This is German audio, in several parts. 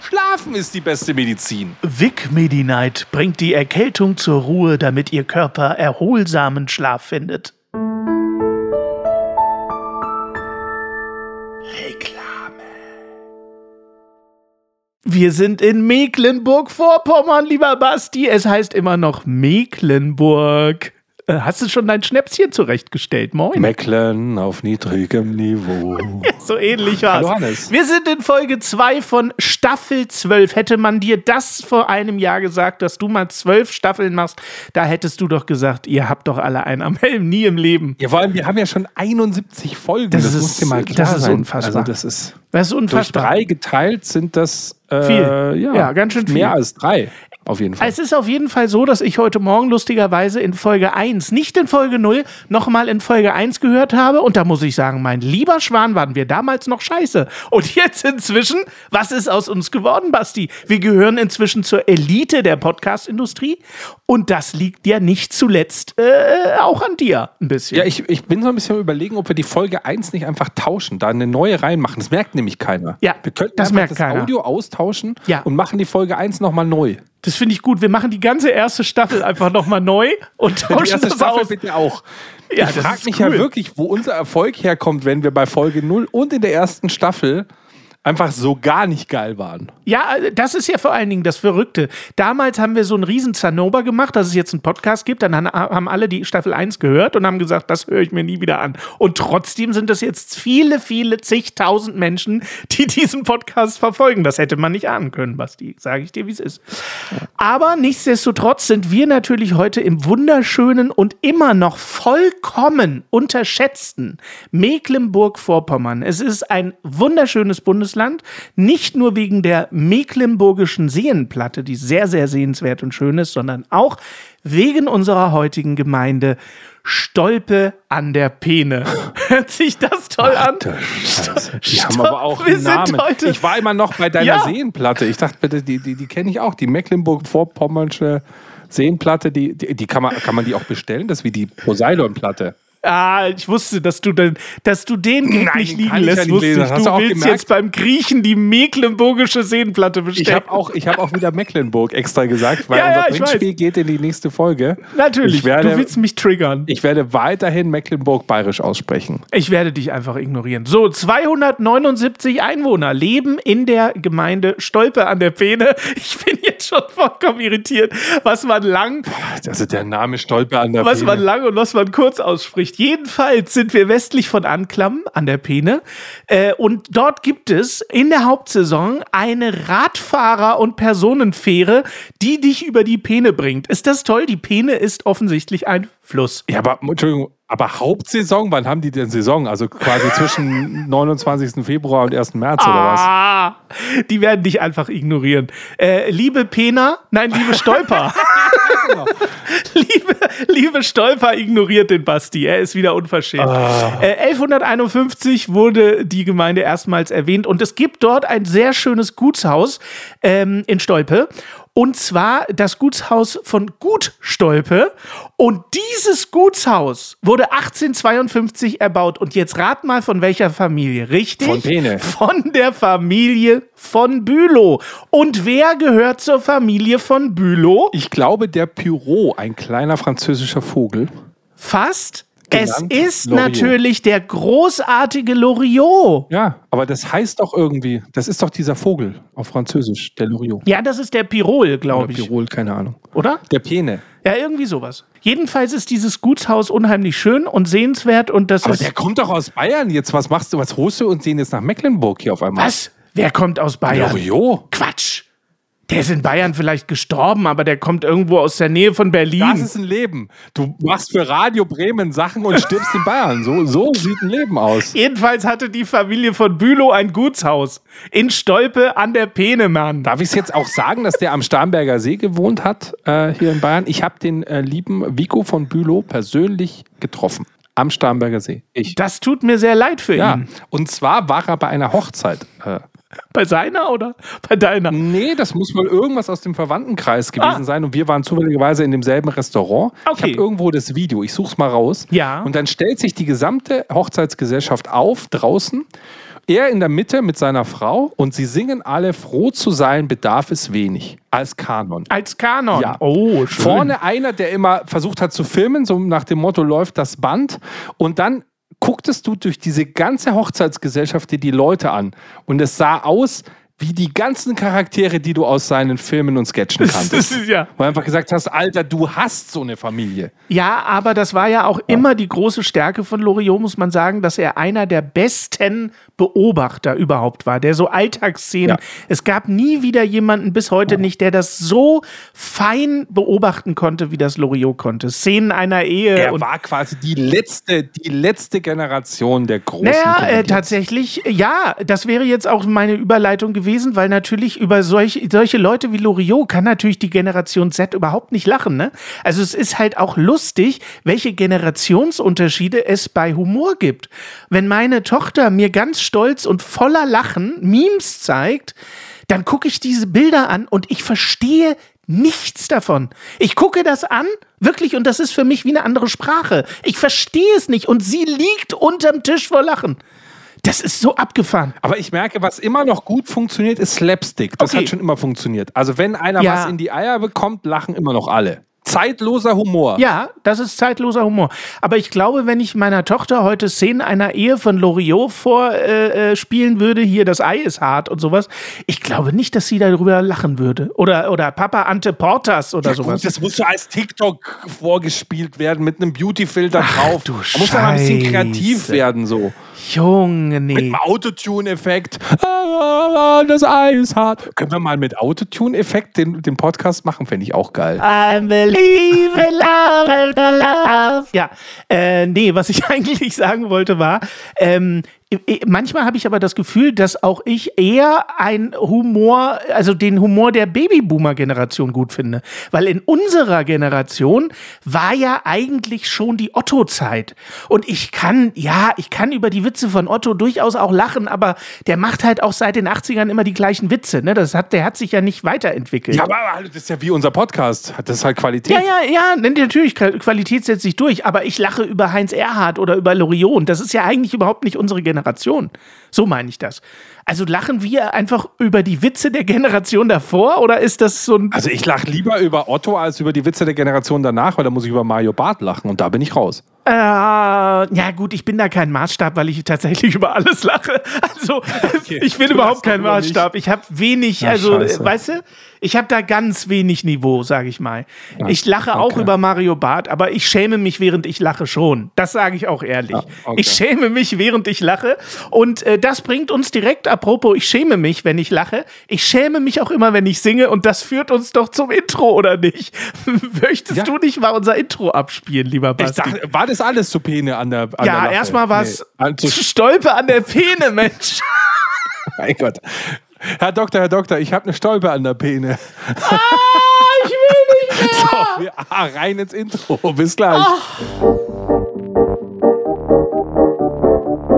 Schlafen ist die beste Medizin. Vic Medi-Night bringt die Erkältung zur Ruhe, damit Ihr Körper erholsamen Schlaf findet. Reklame. Wir sind in Mecklenburg-Vorpommern, lieber Basti. Es heißt immer noch Mecklenburg. Äh, hast du schon dein Schnäpschen zurechtgestellt? Moin. Mecklen auf niedrigem Niveau. so ähnlich war's. Hallo Hannes. Wir sind in Folge 2 von Staffel 12. Hätte man dir das vor einem Jahr gesagt, dass du mal zwölf Staffeln machst, da hättest du doch gesagt, ihr habt doch alle einen am Helm, nie im Leben. Ja, vor allem, wir haben ja schon 71 Folgen. Das, das ist, muss dir mal klar das ist sein. unfassbar. Also das ist, das ist unfassbar. Durch drei geteilt sind das äh, viel. Ja, ja, ganz schön viel. Mehr als drei. Auf jeden Fall. Es ist auf jeden Fall so, dass ich heute Morgen lustigerweise in Folge 1, nicht in Folge 0, nochmal in Folge 1 gehört habe. Und da muss ich sagen, mein lieber Schwan, waren wir damals noch scheiße. Und jetzt inzwischen, was ist aus uns geworden, Basti? Wir gehören inzwischen zur Elite der Podcast-Industrie. Und das liegt ja nicht zuletzt äh, auch an dir ein bisschen. Ja, ich, ich bin so ein bisschen überlegen, ob wir die Folge 1 nicht einfach tauschen, da eine neue reinmachen. Das merkt nämlich keiner. Ja, wir könnten das merkt das keiner. Audio austauschen ja. und machen die Folge 1 nochmal neu. Das finde ich gut. Wir machen die ganze erste Staffel einfach nochmal neu und tauschen die erste das Staffel aus. bitte auch. Ja, ich frage mich cool. ja wirklich, wo unser Erfolg herkommt, wenn wir bei Folge 0 und in der ersten Staffel einfach so gar nicht geil waren. Ja, das ist ja vor allen Dingen das Verrückte. Damals haben wir so einen riesen Zanober gemacht, dass es jetzt einen Podcast gibt. Dann haben alle die Staffel 1 gehört und haben gesagt, das höre ich mir nie wieder an. Und trotzdem sind das jetzt viele, viele zigtausend Menschen, die diesen Podcast verfolgen. Das hätte man nicht ahnen können, Basti. Sage ich dir, wie es ist. Aber nichtsdestotrotz sind wir natürlich heute im wunderschönen und immer noch vollkommen unterschätzten Mecklenburg-Vorpommern. Es ist ein wunderschönes Bundesland. Nicht nur wegen der Mecklenburgischen Seenplatte, die sehr, sehr sehenswert und schön ist, sondern auch wegen unserer heutigen Gemeinde Stolpe an der Peene. Hört sich das toll an? Die haben aber auch einen Namen. Ich war immer noch bei deiner Ja. Seenplatte. Ich dachte, bitte, die, die, die kenne ich auch. Die Mecklenburg-Vorpommersche Seenplatte, die, die, die kann, man, kann man die auch bestellen? Das ist wie die Poseidon-Platte. Ah, ich wusste, dass du, den, dass du den Gag Nein, nicht liegen lässt. nicht Wusste ich. Du du auch willst gemerkt? jetzt beim Griechen die Mecklenburgische Seenplatte bestellen. Ich habe auch, ich hab auch wieder Mecklenburg extra gesagt, weil Ja, ja, unser weiß. geht in die nächste Folge. Natürlich, Ich werde, du willst mich triggern. ich werde weiterhin Mecklenburg-Bayerisch aussprechen. Ich werde dich einfach ignorieren. So, 279 Einwohner leben in der Gemeinde Stolpe an der Peene. Ich bin jetzt schon vollkommen irritiert, was man lang, Also der Name Stolpe an der was man Peene. lang und was man kurz ausspricht. Jedenfalls sind wir westlich von Anklam an der Peene. Äh, und dort gibt es in der Hauptsaison eine Radfahrer- und Personenfähre, die dich über die Peene bringt. Ist das toll? Die Peene ist offensichtlich ein Fluss. Ja, aber Entschuldigung, aber Hauptsaison, wann haben die denn Saison? Also quasi zwischen 29. Februar und 1. März oder was? Ah, die werden dich einfach ignorieren. Äh, liebe Pena, nein, liebe Stolper. liebe, liebe Stolper ignoriert den Basti. Er ist wieder unverschämt. Äh, 1151 wurde die Gemeinde erstmals erwähnt und es gibt dort ein sehr schönes Gutshaus ähm, in Stolpe. Und zwar das Gutshaus von Gutstolpe. Und dieses Gutshaus wurde 1852 erbaut. Und jetzt rat mal von welcher Familie, richtig? Von Pene. Von der Familie von Bülow. Und wer gehört zur Familie von Bülow? Ich glaube, der Pyro, ein kleiner französischer Vogel. Fast. Es ist Loriot. natürlich der großartige Loriot. Ja, aber das heißt doch irgendwie, das ist doch dieser Vogel auf Französisch, der Loriot. Ja, das ist der Pirol, glaube ich. Pirol, keine Ahnung. Oder? Der Pene. Ja, irgendwie sowas. Jedenfalls ist dieses Gutshaus unheimlich schön und sehenswert und das Aber ist. der kommt doch aus Bayern jetzt. Was machst du? Was holst du und sehen jetzt nach Mecklenburg hier auf einmal? Was? Wer kommt aus Bayern? Loriot? Quatsch. Der ist in Bayern vielleicht gestorben, aber der kommt irgendwo aus der Nähe von Berlin. Das ist ein Leben. Du machst für Radio Bremen Sachen und stirbst in Bayern. So, so sieht ein Leben aus. Jedenfalls hatte die Familie von Bülow ein Gutshaus in Stolpe an der Peenemann. Darf ich es jetzt auch sagen, dass der am Starnberger See gewohnt hat, äh, hier in Bayern? Ich habe den äh, lieben Vico von Bülow persönlich getroffen. Am Starnberger See. Ich. Das tut mir sehr leid für Ja, ihn. und zwar war er bei einer Hochzeit. Äh, Bei seiner oder bei deiner? nee, das muss wohl irgendwas aus dem Verwandtenkreis gewesen Ah. sein. Und wir waren zufälligerweise in demselben Restaurant. Ich Okay. habe irgendwo das Video, ich suche es mal raus. Ja. Und dann stellt sich die gesamte Hochzeitsgesellschaft auf draußen. Er in der Mitte mit seiner Frau und sie singen alle, froh zu sein bedarf es wenig. Als Kanon. Als Kanon. Ja. Oh, schön. Vorne einer, der immer versucht hat zu filmen, so nach dem Motto läuft das Band. Und dann gucktest du durch diese ganze Hochzeitsgesellschaft dir die Leute an. Und es sah aus wie die ganzen Charaktere, die du aus seinen Filmen und Sketchen kanntest. ja. Wo du einfach gesagt hast, Alter, du hast so eine Familie. Ja, aber das war ja auch immer die große Stärke von Loriot, muss man sagen, dass er einer der besten Beobachter überhaupt war, der so Alltagsszenen. Ja. Es gab nie wieder jemanden bis heute nicht, der das so fein beobachten konnte, wie das Loriot konnte. Szenen einer Ehe Er war quasi die letzte, die letzte Generation der großen Naja, äh, tatsächlich, ja, das wäre jetzt auch meine Überleitung gewesen, weil natürlich über solch, solche Leute wie Loriot kann natürlich die Generation Z überhaupt nicht lachen. Ne? Also es ist halt auch lustig, welche Generationsunterschiede es bei Humor gibt. Wenn meine Tochter mir ganz stolz und voller Lachen Memes zeigt, dann gucke ich diese Bilder an und ich verstehe nichts davon. Ich gucke das an, wirklich, und das ist für mich wie eine andere Sprache. Ich verstehe es nicht und sie liegt unterm Tisch vor Lachen. Das ist so abgefahren. Aber ich merke, was immer noch gut funktioniert, ist Slapstick. Das Okay. hat schon immer funktioniert. Also wenn einer Ja. was in die Eier bekommt, lachen immer noch alle. Zeitloser Humor. Ja, das ist zeitloser Humor. Aber ich glaube, wenn ich meiner Tochter heute Szenen einer Ehe von Loriot vorspielen äh, spielen würde, hier das Ei ist hart und sowas, ich glaube nicht, dass sie darüber lachen würde. Oder, oder Papa Ante Portas oder Ja, sowas. gut, das muss so als TikTok vorgespielt werden mit einem Beauty-Filter drauf. du da muss mal ein bisschen kreativ werden so. Junge, Mit nee. einem Autotune-Effekt. Ah, das Eis hart. Können wir mal mit Autotune-Effekt den, den Podcast machen? Fände ich auch geil. I believe in love, love. Ja, äh, nee, was ich eigentlich sagen wollte war, ähm, manchmal habe ich aber das Gefühl, dass auch ich eher ein Humor, also den Humor der Babyboomer-Generation gut finde. Weil in unserer Generation war ja eigentlich schon die Otto-Zeit. Und ich kann, ja, ich kann über die Witze von Otto durchaus auch lachen, aber der macht halt auch seit den 80ern immer die gleichen Witze. Ne? Das hat, der hat sich ja nicht weiterentwickelt. Ja, aber das ist ja wie unser Podcast. Das ist halt Qualität. Ja, ja, ja, ne, natürlich, Qual- Qualität setzt sich durch, aber ich lache über Heinz Erhardt oder über Loriot und das ist ja eigentlich überhaupt nicht unsere Generation. Generation. So meine ich das. Also lachen wir einfach über die Witze der Generation davor oder ist das so ein. Also ich lache lieber über Otto als über die Witze der Generation danach, weil da muss ich über Mario Barth lachen und da bin ich raus. Äh, ja, gut, ich bin da kein Maßstab, weil ich tatsächlich über alles lache. Also, ich bin Du überhaupt kein. Maßstab. Ich habe wenig, Ach, also, scheiße. weißt du, ich habe da ganz wenig Niveau, sage ich mal. Ich lache auch okay. über Mario Barth, aber ich schäme mich, während ich lache schon. Das sage ich auch ehrlich. okay. Ich schäme mich, während ich lache. Und äh, das bringt uns direkt, apropos, ich schäme mich, wenn ich lache. Ich schäme mich auch immer, wenn ich singe. Und das führt uns doch zum Intro, oder nicht? Möchtest Ja. du nicht mal unser Intro abspielen, lieber Ich Basti? dachte, war das alles zu Pene an der an Ja, erstmal war es Nee, Stolpe an der Pene, Mensch. mein Gott. Herr Doktor, Herr Doktor, ich habe eine Stolpe an der Pene. ich will nicht mehr. So, wir, ah, rein ins Intro. Bis gleich.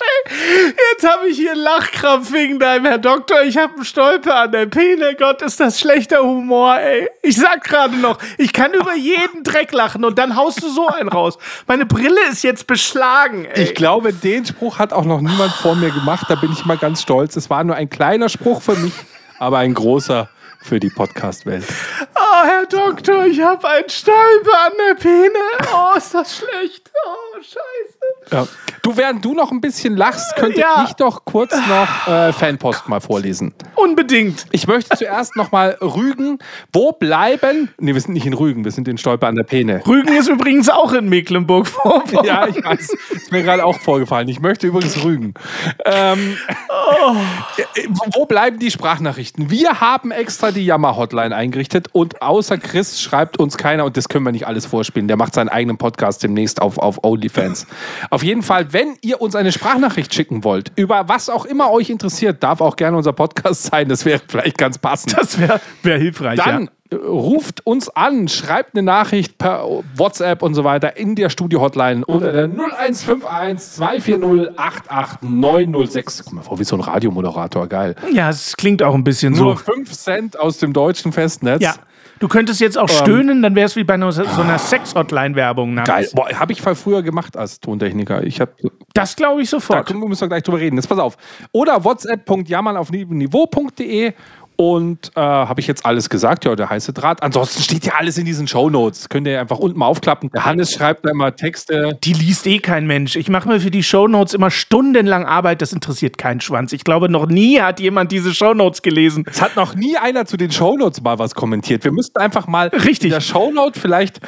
Ey. Jetzt habe ich hier einen Lachkrampf wegen deinem Herr Doktor. Ich habe einen Stolper an der Pene. Gott, ist das schlechter Humor, ey. Ich sag gerade noch, ich kann über jeden Dreck lachen und dann haust du so einen raus. Meine Brille ist jetzt beschlagen, ey. Ich glaube, den Spruch hat auch noch niemand vor mir gemacht. Da bin ich mal ganz stolz. Es war nur ein kleiner Spruch für mich, aber ein großer für die Podcast-Welt. Oh, Herr Doktor, ich habe einen Stolper an der Pene. Oh, ist das schlecht. Oh, scheiße. Ja. Du, während du noch ein bisschen lachst, könnte Ja. ich doch kurz noch äh, Fanpost mal vorlesen. Unbedingt. Ich möchte zuerst noch mal Rügen. Wo bleiben? Nee, wir sind nicht in Rügen, wir sind in Stolper an der Pene. Rügen ist übrigens auch in Mecklenburg-Vorpommern. Ja, ich weiß. Ist mir gerade auch vorgefallen. Ich möchte übrigens Rügen. Ähm, äh, Wo bleiben die Sprachnachrichten? Wir haben extra die Jammer-Hotline eingerichtet und außer Chris schreibt uns keiner und das können wir nicht alles vorspielen. Der macht seinen eigenen Podcast demnächst auf, auf OnlyFans. Auf jeden Fall, wenn ihr uns eine Sprachnachricht schicken wollt, über was auch immer euch interessiert, darf auch gerne unser Podcast sein. Das wäre vielleicht ganz passend. Das wäre wär hilfreich. Dann ja. äh, ruft uns an, schreibt eine Nachricht per WhatsApp und so weiter in der Studio-Hotline unter der 0151 240 88906. Komm mal vor, wie so ein Radiomoderator, geil. ja, es klingt auch ein bisschen Nur so. 5 Cent aus dem deutschen Festnetz. Ja. Du könntest jetzt auch stöhnen, dann wäre es wie bei einer, so einer Sex-Hotline-Werbung. Geil. Boah, habe ich voll früher gemacht als Tontechniker. Ich habe Das glaube ich Da sofort. wir- müssen wir gleich drüber reden. Jetzt pass auf. Oder whatsapp.jammern auf niveau.de und äh, habe ich jetzt alles gesagt? Ja, der heiße Draht. Ansonsten steht ja alles in diesen Shownotes. Könnt ihr einfach unten mal aufklappen. Der Hannes schreibt da immer Texte. Die liest eh kein Mensch. Ich mache mir für die Shownotes immer stundenlang Arbeit. Das interessiert keinen Schwanz. Ich glaube, noch nie hat jemand diese Shownotes gelesen. Es hat noch nie einer zu den Shownotes mal was kommentiert. Wir müssten einfach mal Richtig. in der Shownote vielleicht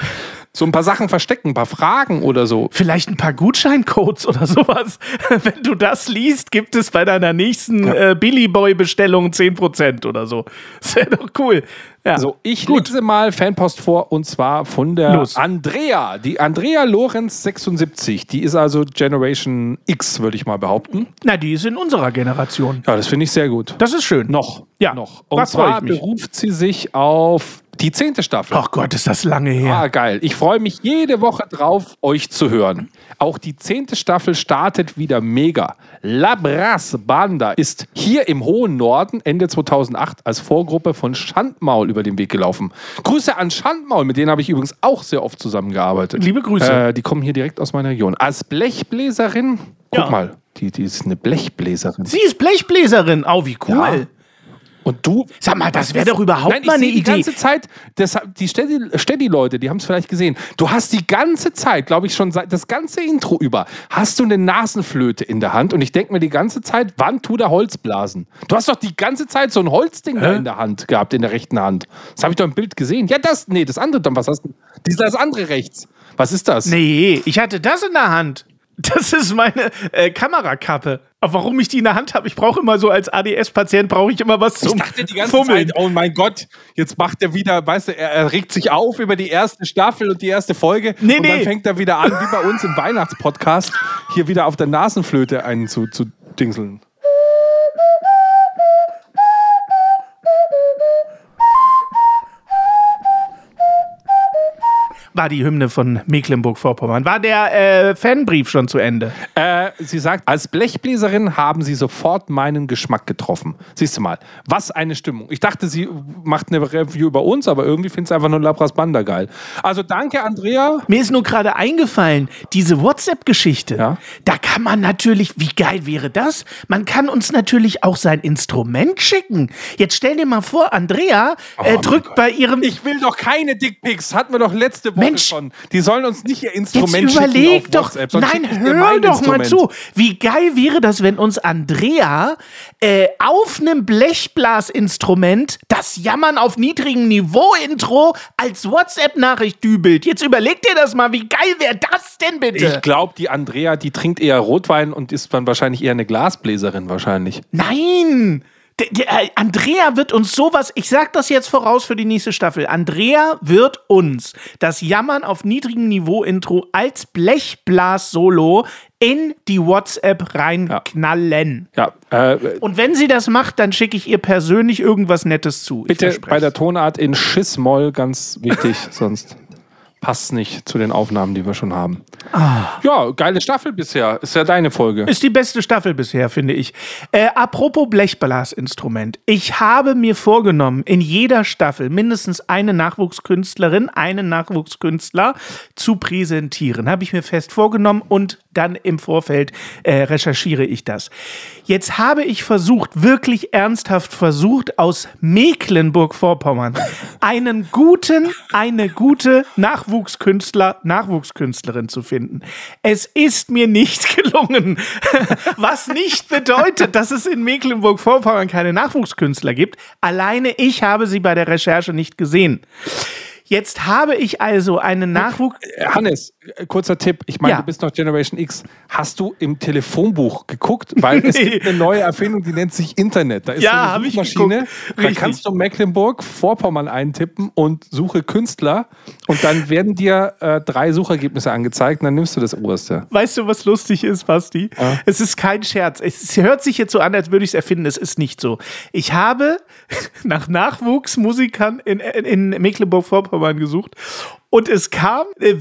so ein paar Sachen verstecken, ein paar Fragen oder so. Vielleicht ein paar Gutscheincodes oder sowas. Wenn du das liest, gibt es bei deiner nächsten äh, Billy Boy-Bestellung 10% oder so. Das wäre doch cool. Ja. So, ich lese mal Fanpost vor und zwar von der Los. Andrea. Die Andrea Lorenz 76. Die ist also Generation X, würde ich mal behaupten. Na, die ist in unserer Generation. Ja, das finde ich sehr gut. Das ist schön. Noch. Ja, Noch. Und freu zwar beruft sie sich auf die zehnte Staffel. Ach Gott, ist das lange her. Ah, geil. Ich freue mich jede Woche drauf, euch zu hören. Auch die zehnte Staffel startet wieder mega. Labras Banda ist hier im hohen Norden Ende 2008 als Vorgruppe von Schandmaul über den Weg gelaufen. Grüße an Schandmaul, mit denen habe ich übrigens auch sehr oft zusammengearbeitet. Liebe Grüße. Äh, die kommen hier direkt aus meiner Region. Als Blechbläserin, guck Ja. mal, die, die ist eine Blechbläserin. Sie ist Blechbläserin. Oh, wie cool. Ja. Und du Sag mal, das wäre doch überhaupt Nein, mal eine sehe die Idee. ganze Zeit, das, die Steady- Steady-Leute, die haben es vielleicht gesehen. Du hast die ganze Zeit, glaube ich schon seit das ganze Intro über, hast du eine Nasenflöte in der Hand und ich denke mir die ganze Zeit, wann tut er Holzblasen? Du hast doch die ganze Zeit so ein Holzding da in der Hand gehabt, in der rechten Hand. Das habe ich doch im Bild gesehen. Ja, das, nee, das andere dann, was hast du? Das andere rechts. Was ist das? Nee, ich hatte das in der Hand. Das ist meine äh, Kamerakappe. Aber warum ich die in der Hand habe, ich brauche immer so als ADS-Patient, brauche ich immer was Ich zum dachte die ganze Fummeln. Zeit, oh mein Gott, jetzt macht er wieder, weißt du, er, er regt sich auf über die erste Staffel und die erste Folge. Nee, und dann nee. fängt er wieder an, wie bei uns im Weihnachtspodcast, hier wieder auf der Nasenflöte einen zu, zu dingseln. War die Hymne von Mecklenburg-Vorpommern. War der äh, Fanbrief schon zu Ende? Äh, sie sagt, als Blechbläserin haben sie sofort meinen Geschmack getroffen. Siehst du mal, was eine Stimmung. Ich dachte, sie macht eine Review über uns, aber irgendwie findet sie einfach nur Labras Banda geil. Also danke, Andrea. Mir ist nur gerade eingefallen, diese WhatsApp-Geschichte, Ja. da kann man natürlich, wie geil wäre das? Man kann uns natürlich auch sein Instrument schicken. Jetzt stell dir mal vor, Andrea äh, mein drückt bei ihrem Ich will doch keine Dickpics. Hatten wir doch letzte Woche Mensch. schon. Die sollen uns nicht ihr Jetzt Instrument überleg schicken auf doch, WhatsApp, nein, hör doch mal zu. Wie geil wäre das, wenn uns Andrea äh, auf einem Blechblasinstrument das Jammern auf niedrigem Niveau-Intro als WhatsApp-Nachricht dübelt. Jetzt überleg dir das mal, wie geil wäre das denn bitte? Ich glaube, die Andrea, die trinkt eher Rotwein und ist dann wahrscheinlich eher eine Glasbläserin wahrscheinlich. Nein! Der, der, äh, Andrea wird uns sowas, ich sag das jetzt voraus für die nächste Staffel. Andrea wird uns das Jammern auf niedrigem Niveau-Intro als Blechblas-Solo in die WhatsApp reinknallen. Ja, äh, Und wenn sie das macht, dann schicke ich ihr persönlich irgendwas Nettes zu. Bitte bei der. Tonart in Schiss-Moll, ganz wichtig, sonst passt nicht zu den Aufnahmen, die wir schon haben. Ja, geile Staffel bisher. Ist ja deine Folge. Ist die beste Staffel bisher, finde ich. Äh, apropos Blechblasinstrument. Ich habe mir vorgenommen, in jeder Staffel mindestens eine Nachwuchskünstlerin, einen Nachwuchskünstler zu präsentieren. Habe ich mir fest vorgenommen und dann im Vorfeld äh, recherchiere ich das. Jetzt habe ich versucht, wirklich ernsthaft versucht, aus Mecklenburg-Vorpommern einen guten, eine gute Nachwuchskünstler, Nachwuchskünstlerin zu finden. Es ist mir nicht gelungen. Was nicht bedeutet, dass es in Mecklenburg-Vorpommern keine Nachwuchskünstler gibt. Alleine ich habe sie bei der Recherche nicht gesehen. Jetzt habe ich also einen Nachwuchs. Äh, Hannes, äh, kurzer Tipp. Ich meine, Ja. du bist noch Generation X. Hast du im Telefonbuch geguckt? Weil es Nee. gibt eine neue Erfindung, die nennt sich Internet. Da ist Ja, so eine Suchmaschine. Da kannst du Mecklenburg-Vorpommern eintippen und suche Künstler. Und dann werden dir äh, drei Suchergebnisse angezeigt und dann nimmst du das oberste. Weißt du, was lustig ist, Basti? Es ist kein Scherz. Es hört sich jetzt so an, als würde ich es erfinden. Es ist nicht so. Ich habe nach Nachwuchsmusikern in, in, in Mecklenburg-Vorpommern gesucht. Und es kam äh,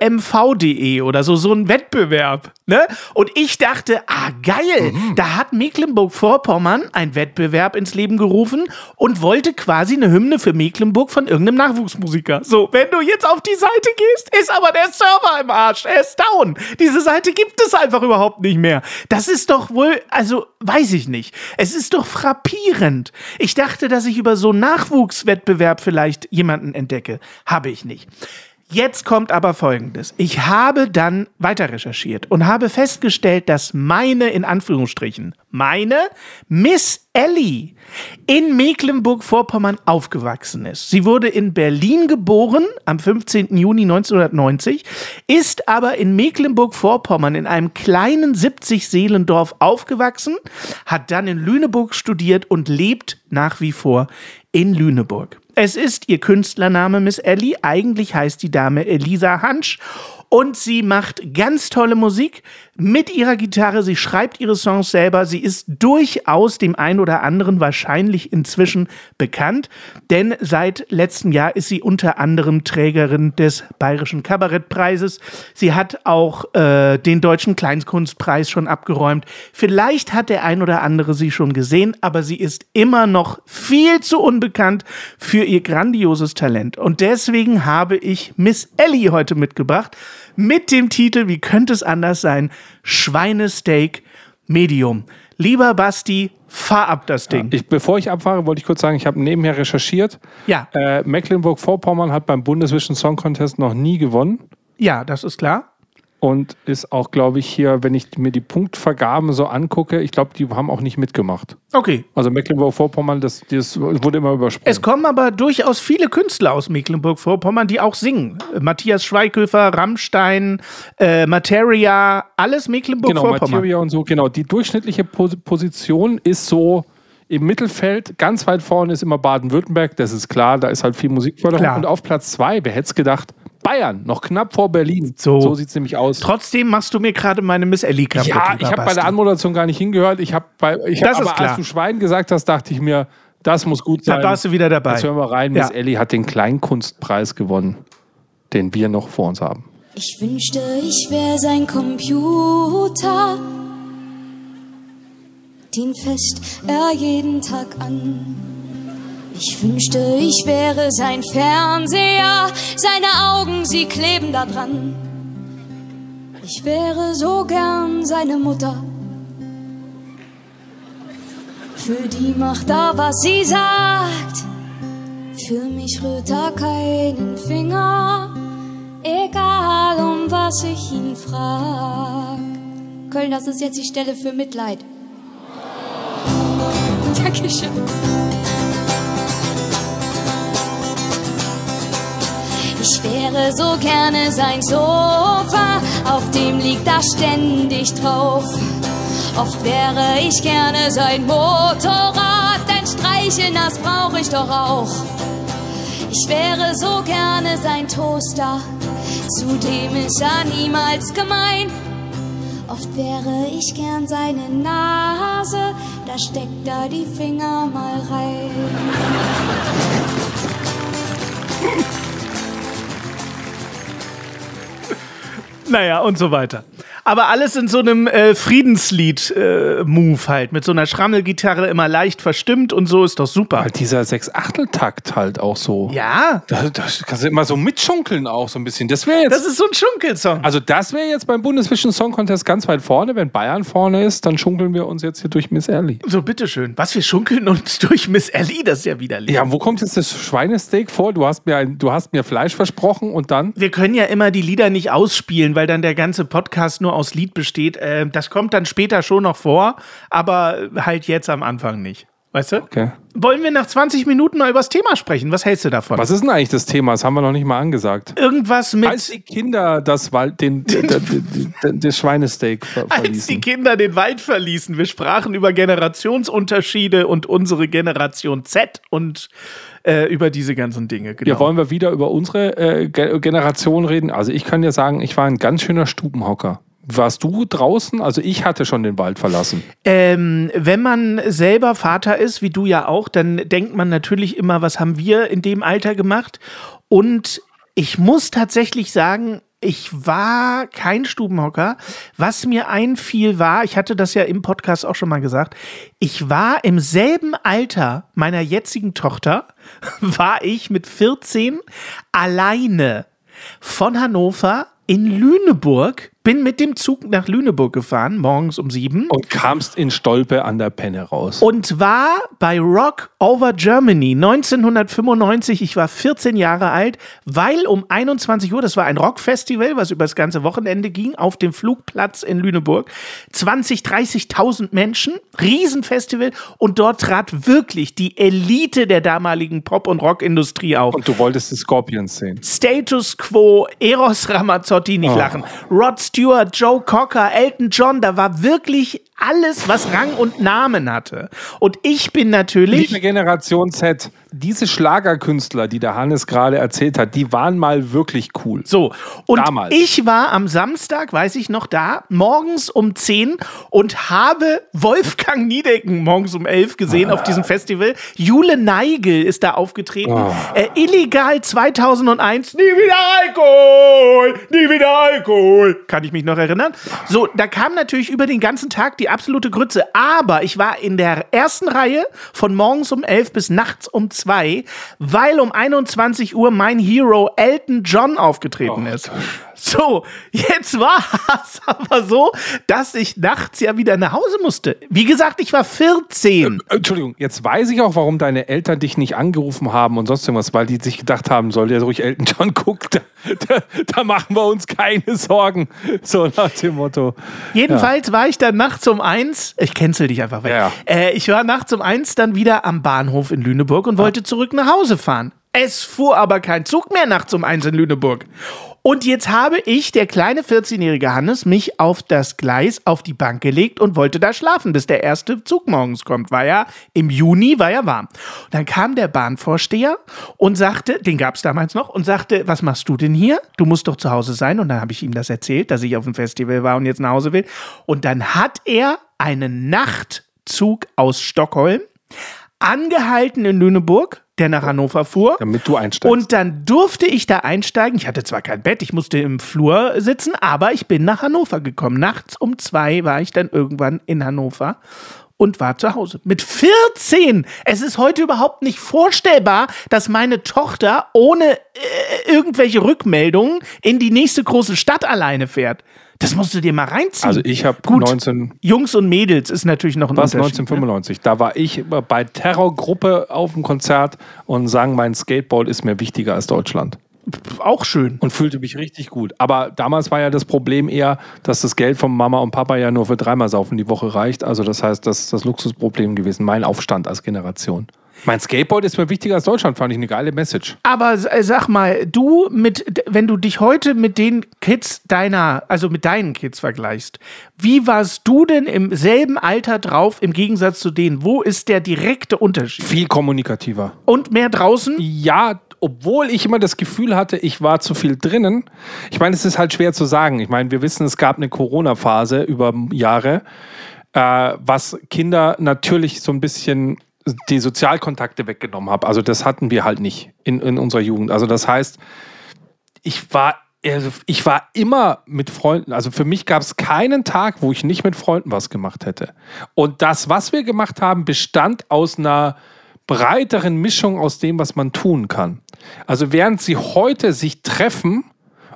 mv.de oder so, so ein Wettbewerb. Ne? Und ich dachte, ah, geil, da hat Mecklenburg-Vorpommern einen Wettbewerb ins Leben gerufen und wollte quasi eine Hymne für Mecklenburg von irgendeinem Nachwuchsmusiker. So, wenn du jetzt auf die Seite gehst, ist aber der Server im Arsch, er ist down. Diese Seite gibt es einfach überhaupt nicht mehr. Das ist doch wohl, also weiß ich nicht. Es ist doch frappierend. Ich dachte, dass ich über so einen Nachwuchswettbewerb vielleicht jemanden entdecke. Habe ich nicht. Jetzt kommt aber Folgendes. Ich habe dann weiter recherchiert und habe festgestellt, dass meine, in Anführungsstrichen, meine Miss Ellie in Mecklenburg-Vorpommern aufgewachsen ist. Sie wurde in Berlin geboren am 15. Juni 1990, ist aber in Mecklenburg-Vorpommern in einem kleinen 70-Seelendorf aufgewachsen, hat dann in Lüneburg studiert und lebt nach wie vor in Lüneburg. Es ist ihr Künstlername Miss Ellie. Eigentlich heißt die Dame Elisa Hansch. Und sie macht ganz tolle Musik mit ihrer Gitarre. Sie schreibt ihre Songs selber. Sie ist durchaus dem einen oder anderen wahrscheinlich inzwischen bekannt. Denn seit letztem Jahr ist sie unter anderem Trägerin des Bayerischen Kabarettpreises. Sie hat auch äh, den Deutschen Kleinkunstpreis schon abgeräumt. Vielleicht hat der ein oder andere sie schon gesehen, aber sie ist immer noch viel zu unbekannt für ihr grandioses Talent. Und deswegen habe ich Miss Ellie heute mitgebracht mit dem Titel, wie könnte es anders sein, Schweinesteak Medium. Lieber Basti, fahr ab das Ding. Ich, bevor ich abfahre, wollte ich kurz sagen, ich habe nebenher recherchiert. Ja. Äh, Mecklenburg-Vorpommern hat beim Bundesvision Song Contest noch nie gewonnen. Ja, das ist klar. Und ist auch, glaube ich, hier, wenn ich mir die Punktvergaben so angucke, ich glaube, die haben auch nicht mitgemacht. Okay. Also Mecklenburg-Vorpommern, das, das wurde immer übersprungen. Es kommen aber durchaus viele Künstler aus Mecklenburg-Vorpommern, die auch singen. Matthias Schweighöfer, Rammstein, äh, Materia, alles genau, Mecklenburg-Vorpommern. Materia und so, genau. Die durchschnittliche Pos Position ist so im Mittelfeld. Ganz weit vorne ist immer Baden-Württemberg, das ist klar, da ist halt viel Musikförderung. Klar. Und auf Platz zwei, wer hätte es gedacht, Bayern, noch knapp vor Berlin. So. so sieht es nämlich aus. Trotzdem machst du mir gerade meine Miss Ellie kaputt. Ja, ich habe bei der Anmoderation gar nicht hingehört. Ich habe bei, ich hab, Das ist aber klar. als du Schwein gesagt hast, dachte ich mir, das muss gut sein. Da warst du wieder dabei. Jetzt hören wir rein. Ja. Miss Ellie hat den Kleinkunstpreis gewonnen, den wir noch vor uns haben. Ich wünschte, ich wäre sein Computer. Den fest er jeden Tag an. Ich wünschte, ich wäre sein Fernseher. Seine Augen, sie kleben da dran. Ich wäre so gern seine Mutter. Für die macht er, was sie sagt. Für mich rührt er keinen Finger. Egal um was ich ihn frag. Köln, das ist jetzt die Stelle für Mitleid. Dankeschön. Wäre so gerne sein Sofa, auf dem liegt er ständig drauf. Oft wäre ich gerne sein Motorrad, denn streicheln, das brauche ich doch auch. Ich wäre so gerne sein Toaster, zudem ist er niemals gemein. Oft wäre ich gern seine Nase, da steckt er die Finger mal rein. Naja, und so weiter. Aber alles in so einem äh, Friedenslied-Move halt. Mit so einer Schrammelgitarre immer leicht verstimmt und so ist doch super. Weil dieser Sechs-Achtel-Takt halt auch so. Ja, Da, da kannst du immer so mitschunkeln auch so ein bisschen. Das wäre jetzt. das ist so ein Schunkelsong. also das wäre jetzt beim Bundesvision Song Contest ganz weit vorne. Wenn Bayern vorne ist, dann schunkeln wir uns jetzt hier durch Miss Ellie. So, bitteschön. Was, wir schunkeln uns durch Miss Ellie? Das ist ja widerlich. Ja, wo kommt jetzt das Schweinesteak vor? Du hast mir, ein, du hast mir Fleisch versprochen und dann? Wir können ja immer die Lieder nicht ausspielen, weil dann der ganze Podcast nur aus Lied besteht. Äh, das kommt dann später schon noch vor, aber halt jetzt am Anfang nicht. Weißt du? Okay. Wollen wir nach 20 Minuten mal über das Thema sprechen? Was hältst du davon? Was ist denn eigentlich das Thema? Das haben wir noch nicht mal angesagt. Irgendwas mit. Als die Kinder das Wald, den, das Schweinesteak ver Als die verließen. Kinder den Wald verließen. Wir sprachen über Generationsunterschiede und unsere Generation Z und äh, über diese ganzen Dinge. Genau. Ja, wollen wir wieder über unsere äh, Ge- Generation reden? Also ich kann dir sagen, ich war ein ganz schöner Stubenhocker. Warst du draußen? Also ich hatte schon den Wald verlassen. Ähm, wenn man selber Vater ist, wie du ja auch, dann denkt man natürlich immer, was haben wir in dem Alter gemacht? Und ich muss tatsächlich sagen, ich war kein Stubenhocker. Was mir einfiel war, ich hatte das ja im Podcast auch schon mal gesagt, ich war im selben Alter meiner jetzigen Tochter, war ich mit 14 alleine von Hannover in Lüneburg, bin mit dem Zug nach Lüneburg gefahren, morgens um sieben. Und kamst in Stolpe an der Penne raus. und war bei Rock Over Germany 1995. Ich war 14 Jahre alt, weil um 21 Uhr, das war ein Rockfestival, was über das ganze Wochenende ging, auf dem Flugplatz in Lüneburg. 20, 30.000 Menschen, Riesenfestival und dort trat wirklich die Elite der damaligen Pop- und Rockindustrie auf. Und du wolltest die Scorpions sehen. Status Quo, Eros Ramazzotti, nicht lachen, Rod Stewart, Joe Cocker, Elton John, da war wirklich alles, was Rang und Namen hatte. Und ich bin natürlich. Liebe Generation Z, diese Schlagerkünstler, die der Hannes gerade erzählt hat, die waren mal wirklich cool. So, und Damals. ich war am Samstag, weiß ich noch, da, morgens um 10 und habe Wolfgang Niedecken morgens um 11 gesehen auf diesem Festival. Jule Neigel ist da aufgetreten. Äh, illegal 2001, nie wieder Alkohol, nie wieder Alkohol. Kann ich mich noch erinnern? So, da kam natürlich über den ganzen Tag die absolute Grütze. Aber ich war in der ersten Reihe von morgens um 11 bis nachts um 2, weil um 21 Uhr mein Hero Elton John aufgetreten ist. So, jetzt war es aber so, dass ich nachts ja wieder nach Hause musste. Wie gesagt, ich war 14. Entschuldigung, jetzt weiß ich auch, warum deine Eltern dich nicht angerufen haben und sonst irgendwas, weil die sich gedacht haben, soll der ruhig Elton John guckt, da, da, machen wir uns keine Sorgen. So nach dem Motto. Jedenfalls war ich dann nachts um eins, ich cancel dich einfach weg. Ja, ja. Äh, ich war nachts um eins dann wieder am Bahnhof in Lüneburg und wollte zurück nach Hause fahren. Es fuhr aber kein Zug mehr nachts um eins in Lüneburg. Und jetzt habe ich, der kleine 14-jährige Hannes, mich auf das Gleis auf die Bank gelegt und wollte da schlafen, bis der erste Zug morgens kommt. War ja im Juni, war ja warm. Und dann kam der Bahnvorsteher und sagte, den gab es damals noch, und sagte, was machst du denn hier? Du musst doch zu Hause sein. Und dann habe ich ihm das erzählt, dass ich auf dem Festival war und jetzt nach Hause will. Und dann hat er einen Nachtzug aus Stockholm angehalten in Lüneburg, der nach Hannover fuhr. Damit du einsteigst. Und dann durfte ich da einsteigen. Ich hatte zwar kein Bett, ich musste im Flur sitzen, aber ich bin nach Hannover gekommen. Nachts um zwei war ich dann irgendwann in Hannover und war zu Hause. Mit 14! Es ist heute überhaupt nicht vorstellbar, dass meine Tochter ohne äh, irgendwelche Rückmeldungen in die nächste große Stadt alleine fährt. Das musst du dir mal reinziehen. also ich habe Gut. 19 Jungs und Mädels ist natürlich noch ein was Unterschied. 1995. Da war ich bei Terrorgruppe auf dem Konzert und sagen, mein Skateboard ist mir wichtiger als Deutschland. Ne? Auch schön. Und fühlte mich richtig gut. Aber damals war ja das Problem eher, dass das Geld von Mama und Papa ja nur für dreimal Saufen die Woche reicht. Also das heißt, das ist das Luxusproblem gewesen. Mein Aufstand als Generation. Mein Skateboard ist mir wichtiger als Deutschland, fand ich eine geile Message. Aber äh, sag mal, du mit, wenn du dich heute mit den Kids deiner, also mit deinen Kids vergleichst, wie warst du denn im selben Alter drauf im Gegensatz zu denen? Wo ist der direkte Unterschied? Viel kommunikativer. Und mehr draußen? Ja, obwohl ich immer das Gefühl hatte, ich war zu viel drinnen. Ich meine, es ist halt schwer zu sagen. Ich meine, wir wissen, es gab eine Corona-Phase über Jahre, äh, was Kinder natürlich so ein bisschen die Sozialkontakte weggenommen hat. Also das hatten wir halt nicht in, in unserer Jugend. Also das heißt, ich war also ich war immer mit Freunden, also für mich gab es keinen Tag, wo ich nicht mit Freunden was gemacht hätte. Und das, was wir gemacht haben, bestand aus einer breiteren Mischung aus dem, was man tun kann. Also während sie heute sich treffen,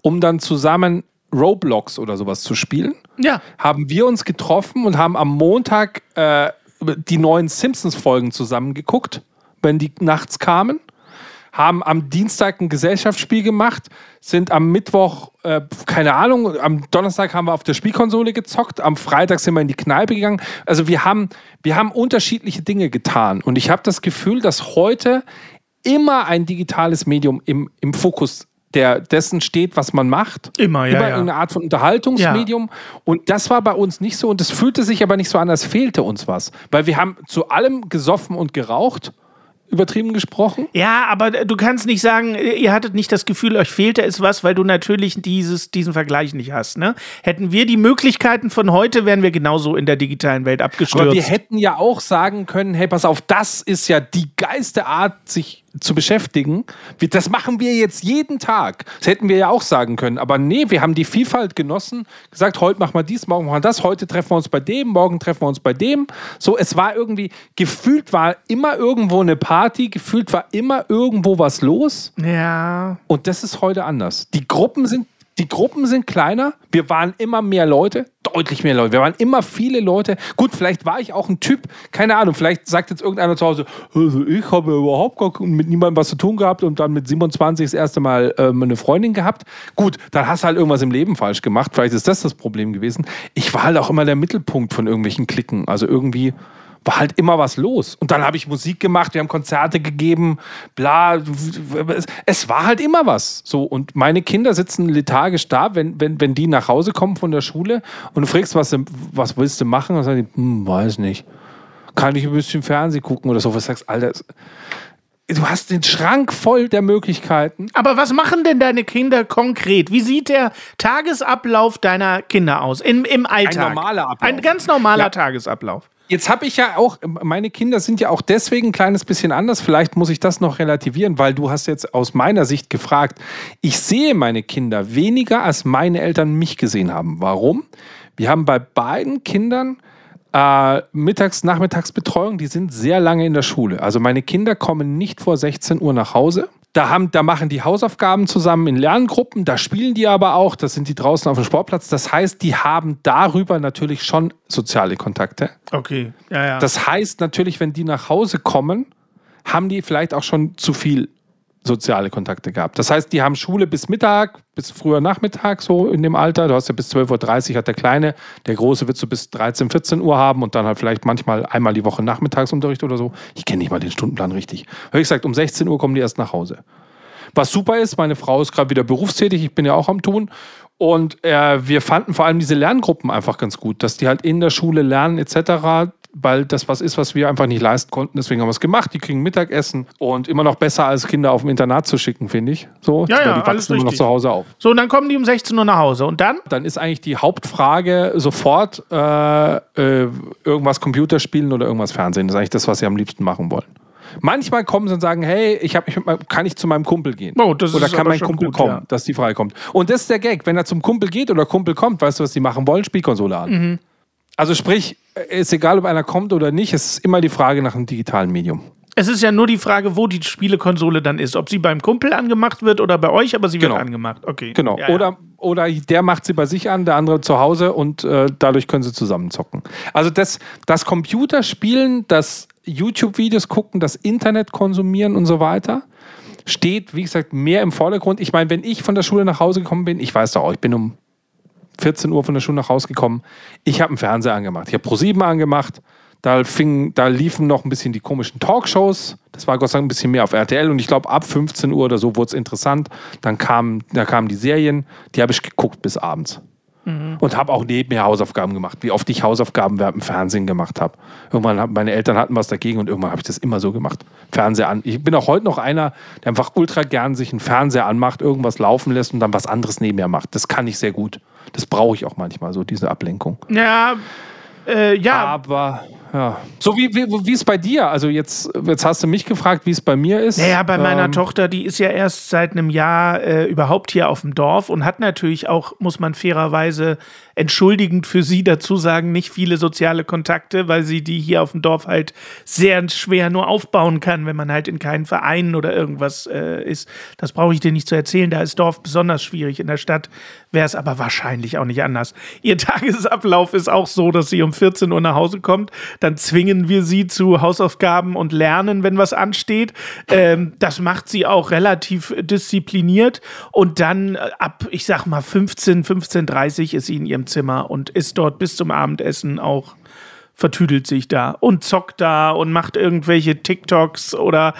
um dann zusammen Roblox oder sowas zu spielen, Ja. haben wir uns getroffen und haben am Montag äh, die neuen Simpsons-Folgen zusammengeguckt, wenn die nachts kamen. Haben am Dienstag ein Gesellschaftsspiel gemacht, sind am Mittwoch, äh, keine Ahnung, am Donnerstag haben wir auf der Spielkonsole gezockt, am Freitag sind wir in die Kneipe gegangen. Also wir haben, wir haben unterschiedliche Dinge getan. Und ich habe das Gefühl, dass heute immer ein digitales Medium im, im Fokus der, dessen steht, was man macht. Immer, ja, Immer ja. eine Art von Unterhaltungsmedium. Und das war bei uns nicht so. Und es fühlte sich aber nicht so an, als fehlte uns was. Weil wir haben zu allem gesoffen und geraucht, übertrieben gesprochen. Ja, aber du kannst nicht sagen, ihr hattet nicht das Gefühl, euch fehlte es was, weil du natürlich dieses, diesen Vergleich nicht hast. Ne? Hätten wir die Möglichkeiten von heute, wären wir genauso in der digitalen Welt abgestürzt. Aber wir hätten ja auch sagen können, hey, pass auf, das ist ja die geilste Art, sich zu beschäftigen. Das machen wir jetzt jeden Tag. Das hätten wir ja auch sagen können. Aber nee, wir haben die Vielfalt genossen, gesagt, heute machen wir dies, morgen machen wir das, heute treffen wir uns bei dem, morgen treffen wir uns bei dem. So, es war irgendwie, gefühlt war immer irgendwo eine Party, gefühlt war immer irgendwo was los. ja. Und das ist heute anders. Die Gruppen sind, die Gruppen sind kleiner. Wir waren immer mehr Leute, deutlich mehr Leute. Wir waren immer viele Leute. Gut, vielleicht war ich auch ein Typ, keine Ahnung, vielleicht sagt jetzt irgendeiner zu Hause, also ich habe überhaupt gar mit niemandem was zu tun gehabt und dann mit 27 das erste Mal ähm, eine Freundin gehabt. Gut, dann hast du halt irgendwas im Leben falsch gemacht. Vielleicht ist das das Problem gewesen. Ich war halt auch immer der Mittelpunkt von irgendwelchen Klicken. Also irgendwie war halt immer was los. Und dann habe ich Musik gemacht, wir haben Konzerte gegeben, bla. Es, war halt immer was. So, und meine Kinder sitzen lethargisch da, wenn, wenn, wenn die nach Hause kommen von der Schule und du fragst, was, was willst du machen? Und sagen die, hm, weiß nicht. Kann ich ein bisschen Fernsehen gucken oder so? Was sagst Alter, du hast den Schrank voll der Möglichkeiten. Aber was machen denn deine Kinder konkret? Wie sieht der Tagesablauf deiner Kinder aus? Im, im Alltag? normaler Ablauf. Ein ganz normaler Ja. Tagesablauf. Jetzt habe ich ja auch, meine Kinder sind ja auch deswegen ein kleines bisschen anders. Vielleicht muss ich das noch relativieren, weil du hast jetzt aus meiner Sicht gefragt. Ich sehe meine Kinder weniger, als meine Eltern mich gesehen haben. Warum? Wir haben bei beiden Kindern äh, Mittags-, Nachmittagsbetreuung, die sind sehr lange in der Schule. Also meine Kinder kommen nicht vor 16 Uhr nach Hause. Da, haben, da machen die Hausaufgaben zusammen in Lerngruppen, da spielen die aber auch, da sind die draußen auf dem Sportplatz. Das heißt, die haben darüber natürlich schon soziale Kontakte. Okay, ja, ja. Das heißt natürlich, wenn die nach Hause kommen, haben die vielleicht auch schon zu viel soziale Kontakte gehabt. Das heißt, die haben Schule bis Mittag, bis früher Nachmittag, so in dem Alter. Du hast ja bis 12.30 Uhr hat der Kleine, der Große wird so bis 13, 14 Uhr haben und dann halt vielleicht manchmal einmal die Woche Nachmittagsunterricht oder so. Ich kenne nicht mal den Stundenplan richtig. Wie gesagt, um 16 Uhr kommen die erst nach Hause. Was super ist, meine Frau ist gerade wieder berufstätig, ich bin ja auch am Tun. Und äh, wir fanden vor allem diese Lerngruppen einfach ganz gut, dass die halt in der Schule lernen etc., weil das was ist, was wir einfach nicht leisten konnten. Deswegen haben wir es gemacht. Die kriegen Mittagessen und immer noch besser als Kinder auf dem Internat zu schicken, finde ich. So, Ja, ja, die wachsen immer noch zu Hause auf. so, und dann kommen die um 16 Uhr nach Hause. Und dann? Dann ist eigentlich die Hauptfrage sofort äh, äh, irgendwas Computerspielen oder irgendwas Fernsehen. Das ist eigentlich das, was sie am liebsten machen wollen. Manchmal kommen sie und sagen, hey, ich hab meinem, kann ich zu meinem Kumpel gehen? Oh, das oder kann mein Kumpel gut, kommen, ja. dass die frei kommt. Und das ist der Gag. Wenn er zum Kumpel geht oder Kumpel kommt, weißt du, was die machen wollen? Spielkonsole an. Mhm. Also sprich, ist egal, ob einer kommt oder nicht, es ist immer die Frage nach einem digitalen Medium. Es ist ja nur die Frage, wo die Spielekonsole dann ist. Ob sie beim Kumpel angemacht wird oder bei euch, aber sie Genau. wird angemacht. Okay. Genau. Ja, ja. Oder, oder der macht sie bei sich an, der andere zu Hause und äh, dadurch können sie zusammen zocken. Also das, das Computerspielen, das YouTube-Videos gucken, das Internet konsumieren und so weiter, steht, wie gesagt, mehr im Vordergrund. Ich meine, wenn ich von der Schule nach Hause gekommen bin, ich weiß doch auch, ich bin um 14 Uhr von der Schule nach Hause gekommen. Ich habe einen Fernseher angemacht. Ich habe Pro7 angemacht. Da, fing, da liefen noch ein bisschen die komischen Talkshows. Das war Gott sei Dank ein bisschen mehr auf RTL. Und ich glaube, ab 15 Uhr oder so wurde es interessant. Dann kamen, da kamen die Serien. Die habe ich geguckt bis abends. Und habe auch nebenher Hausaufgaben gemacht. Wie oft ich Hausaufgaben während dem Fernsehen gemacht habe. Irgendwann haben meine Eltern hatten was dagegen und irgendwann habe ich das immer so gemacht. Fernseher an. Ich bin auch heute noch einer, der einfach ultra gern sich einen Fernseher anmacht, irgendwas laufen lässt und dann was anderes nebenher macht. Das kann ich sehr gut. Das brauche ich auch manchmal, so diese Ablenkung. Ja, äh, ja. Aber ja. So wie, wie, wie ist bei dir? Also jetzt, jetzt hast du mich gefragt, wie es bei mir ist. Naja, bei meiner Ähm, Tochter, die ist ja erst seit einem Jahr äh, überhaupt hier auf dem Dorf und hat natürlich auch, muss man fairerweise entschuldigend für sie dazu sagen, nicht viele soziale Kontakte, weil sie die hier auf dem Dorf halt sehr schwer nur aufbauen kann, wenn man halt in keinen Vereinen oder irgendwas äh, ist. Das brauche ich dir nicht zu erzählen, da ist Dorf besonders schwierig. In der Stadt wäre es aber wahrscheinlich auch nicht anders. Ihr Tagesablauf ist auch so, dass sie um 14 Uhr nach Hause kommt. Dann zwingen wir sie zu Hausaufgaben und Lernen, wenn was ansteht. Ähm, das macht sie auch relativ diszipliniert. Und dann äh, ab, ich sag mal, 15, 15.30 ist sie in ihrem Zimmer und ist dort bis zum Abendessen auch vertüdelt sich da und zockt da und macht irgendwelche TikToks oder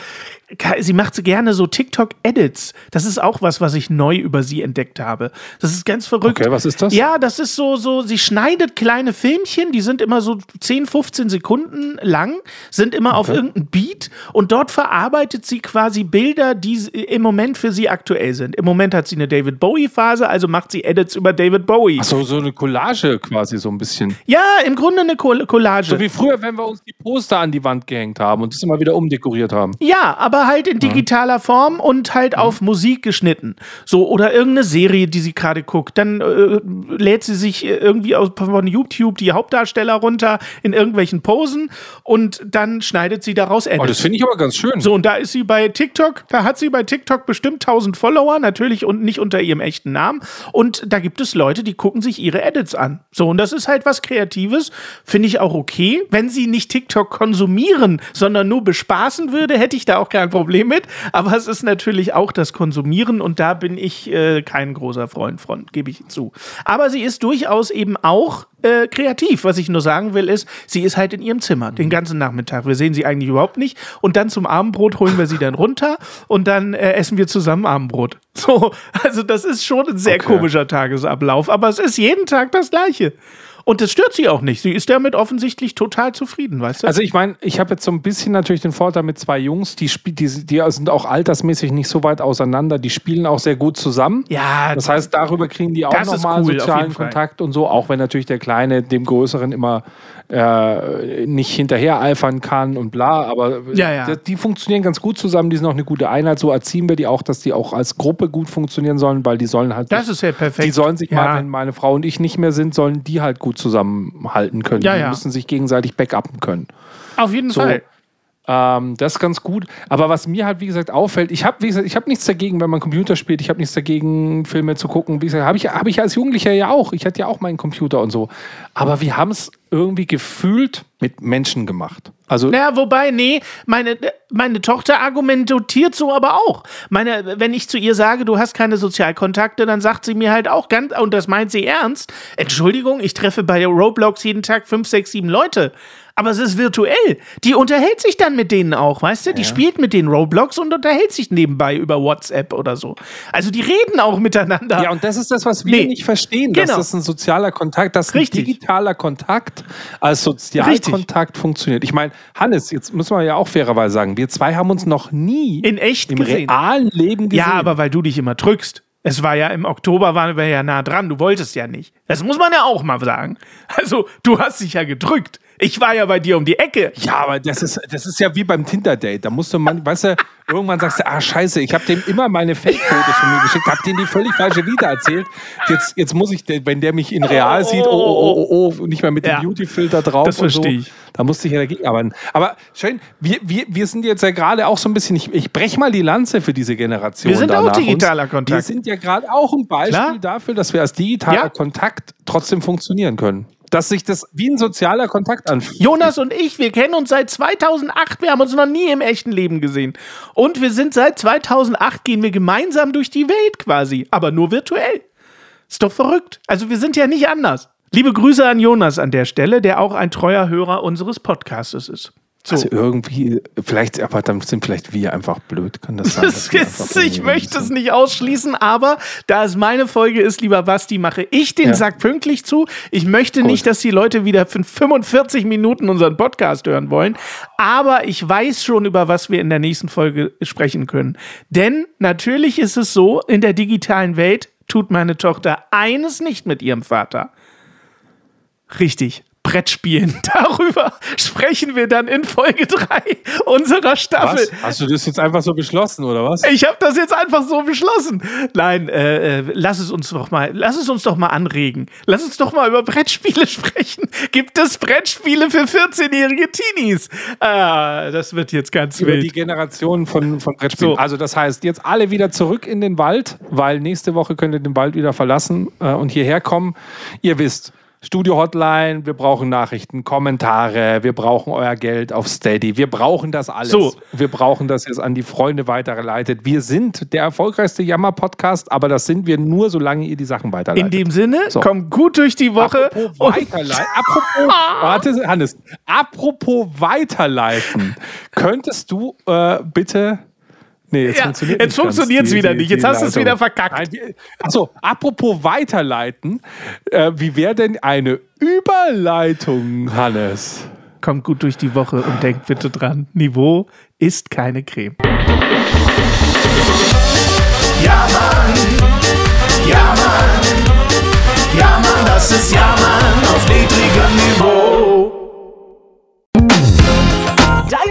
sie macht so gerne so TikTok-Edits. Das ist auch was, was ich neu über sie entdeckt habe. Das ist ganz verrückt. Okay, was ist das? Ja, das ist so, so, sie schneidet kleine Filmchen, die sind immer so 10, 15 Sekunden lang, sind immer auf irgendeinem Beat und dort verarbeitet sie quasi Bilder, die im Moment für sie aktuell sind. Im Moment hat sie eine David Bowie-Phase, also macht sie Edits über David Bowie. Ach so, so eine Collage quasi so ein bisschen. Ja, im Grunde eine Coll- Collage. So wie früher, wenn wir uns die Poster an die Wand gehängt haben und das immer wieder umdekoriert haben. Ja, aber halt in digitaler Form und halt auf Musik geschnitten. So, oder irgendeine Serie, die sie gerade guckt. Dann äh, lädt sie sich irgendwie aus, von YouTube die Hauptdarsteller runter in irgendwelchen Posen und dann schneidet sie daraus Edits. Oh, das finde ich aber ganz schön. So, und da ist sie bei TikTok, da hat sie bei TikTok bestimmt 1000 Follower, natürlich und nicht unter ihrem echten Namen. Und da gibt es Leute, die gucken sich ihre Edits an. So, und das ist halt was Kreatives, finde ich auch okay. Wenn sie nicht TikTok konsumieren, sondern nur bespaßen würde, hätte ich da auch kein Problem mit. Aber es ist natürlich auch das Konsumieren und da bin ich äh, kein großer Freund von, gebe ich zu. Aber sie ist durchaus eben auch äh, kreativ. Was ich nur sagen will, ist, sie ist halt in ihrem Zimmer den ganzen Nachmittag. Wir sehen sie eigentlich überhaupt nicht. Und dann zum Abendbrot holen wir sie dann runter und dann äh, essen wir zusammen Abendbrot. So, also das ist schon ein sehr Okay. komischer Tagesablauf, aber es ist jeden Tag das Gleiche. Und das stört sie auch nicht. Sie ist damit offensichtlich total zufrieden, weißt du? Also ich meine, ich habe jetzt so ein bisschen natürlich den Vorteil mit zwei Jungs, die, die, die sind auch altersmäßig nicht so weit auseinander, die spielen auch sehr gut zusammen. ja, Das heißt, darüber kriegen die auch nochmal cool, sozialen. Kontakt und so, auch wenn natürlich der Kleine dem Größeren immer äh, nicht hinterher eifern kann und bla, aber Ja, ja. Die, die funktionieren ganz gut zusammen, die sind auch eine gute Einheit, so erziehen wir die auch, dass die auch als Gruppe gut funktionieren sollen, weil die sollen halt das ist ja perfekt. die sollen sich ja. mal, wenn meine Frau und ich nicht mehr sind, sollen die halt gut zusammenhalten können. Ja, die müssen sich gegenseitig backuppen können. Auf jeden So. Fall. Ähm, das ist ganz gut. Aber was mir halt, wie gesagt, auffällt, ich habe, habe nichts dagegen, wenn man Computer spielt. Ich habe nichts dagegen, Filme zu gucken. Wie gesagt, habe ich, hab ich als Jugendlicher ja auch. Ich hatte ja auch meinen Computer und so. Aber wir haben es irgendwie gefühlt mit Menschen gemacht. Also, Naja, wobei, nee, meine, meine Tochter argumentiert so aber auch. Meine, wenn ich zu ihr sage, du hast keine Sozialkontakte, dann sagt sie mir halt auch ganz, und das meint sie ernst, Entschuldigung, ich treffe bei Roblox jeden Tag fünf, sechs, sieben Leute. Aber es ist virtuell. Die unterhält sich dann mit denen auch, weißt du? Die spielt mit den Roblox und unterhält sich nebenbei über WhatsApp oder so. Also die reden auch miteinander. ja, und das ist das, was wir Nee. nicht verstehen, Genau. dass das ein sozialer Kontakt, dass ein Richtig. digitaler Kontakt als Sozialkontakt funktioniert. Ich meine, Hannes, jetzt müssen wir ja auch fairerweise sagen, wir zwei haben uns noch nie In echt im gesehen. realen Leben gesehen. Ja, aber weil du dich immer drückst. Es war ja im Oktober, waren wir ja nah dran. Du wolltest ja nicht. Das muss man ja auch mal sagen. Also, du hast dich ja gedrückt. Ich war ja bei dir um die Ecke. Ja, aber das ist, das ist ja wie beim Tinder-Date. Da musst du man, weißt du, irgendwann sagst du, ah, scheiße, ich habe dem immer meine Fake-Fotos von mir geschickt, habe denen die völlig falsche wieder erzählt. Jetzt, jetzt muss ich, wenn der mich in real sieht, oh, oh, oh, oh, nicht mehr mit dem Beauty-Filter drauf. Das und so. verstehe ich. Da musste ich ja dagegen arbeiten. Aber schön, wir, wir, wir sind jetzt ja gerade auch so ein bisschen, ich, ich breche mal die Lanze für diese Generation. Wir sind auch digitaler Kontakt. Wir sind ja gerade auch ein Beispiel dafür, dass wir als digitaler. Kontakt trotzdem funktionieren können. Dass sich das wie ein sozialer Kontakt anfühlt. Jonas und ich, wir kennen uns seit 2008. Wir haben uns noch nie im echten Leben gesehen. Und wir sind seit 2008, gehen wir gemeinsam durch die Welt quasi. Aber nur virtuell. Ist doch verrückt. Also, wir sind ja nicht anders. Liebe Grüße an Jonas an der Stelle, der auch ein treuer Hörer unseres Podcastes ist. So. Also irgendwie, vielleicht, aber dann sind vielleicht wir einfach blöd, kann das sein? Das ist, ich möchte es nicht ausschließen, aber da es meine Folge ist, lieber Basti, mache ich den Ja. Sack pünktlich zu. Ich möchte nicht, dass die Leute wieder für 45 Minuten unseren Podcast hören wollen, aber ich weiß schon, über was wir in der nächsten Folge sprechen können. Denn natürlich ist es so, in der digitalen Welt tut meine Tochter eines nicht mit ihrem Vater. Richtig. Brettspielen. Darüber sprechen wir dann in Folge 3 unserer Staffel. Was? Hast du das jetzt einfach so beschlossen, oder was? Ich habe das jetzt einfach so beschlossen. Nein, äh, äh, lass es uns doch mal, lass es uns doch mal anregen. Lass uns doch mal über Brettspiele sprechen. Gibt es Brettspiele für 14-jährige Teenies? Ah, das wird jetzt ganz Über wild. die Generation von, von Brettspielen. So. Also das heißt, jetzt alle wieder zurück in den Wald, weil nächste Woche könnt ihr den Wald wieder verlassen äh, und hierher kommen. Ihr wisst, Studio Hotline, wir brauchen Nachrichten, Kommentare, wir brauchen euer Geld auf Steady, wir brauchen das alles. So. Wir brauchen das jetzt an die Freunde weitergeleitet. Wir sind der erfolgreichste Jammer-Podcast, aber das sind wir nur, solange ihr die Sachen weiterleitet. In dem Sinne, So. kommt gut durch die Woche. Apropos weiterleiten. Apropos, warte, Hannes. Apropos weiterleiten. Könntest du äh, bitte. Nee, jetzt Ja, funktioniert jetzt funktioniert's die- wieder die- nicht. Jetzt hast du es wieder verkackt. Achso, apropos weiterleiten. Äh, wie wäre denn eine Überleitung, Hannes? Kommt gut durch die Woche und denkt bitte dran, Niveau ist keine Creme. Ja, Mann. Ja, Mann. Ja, Mann, das ist Ja, Mann auf niedrigem Niveau.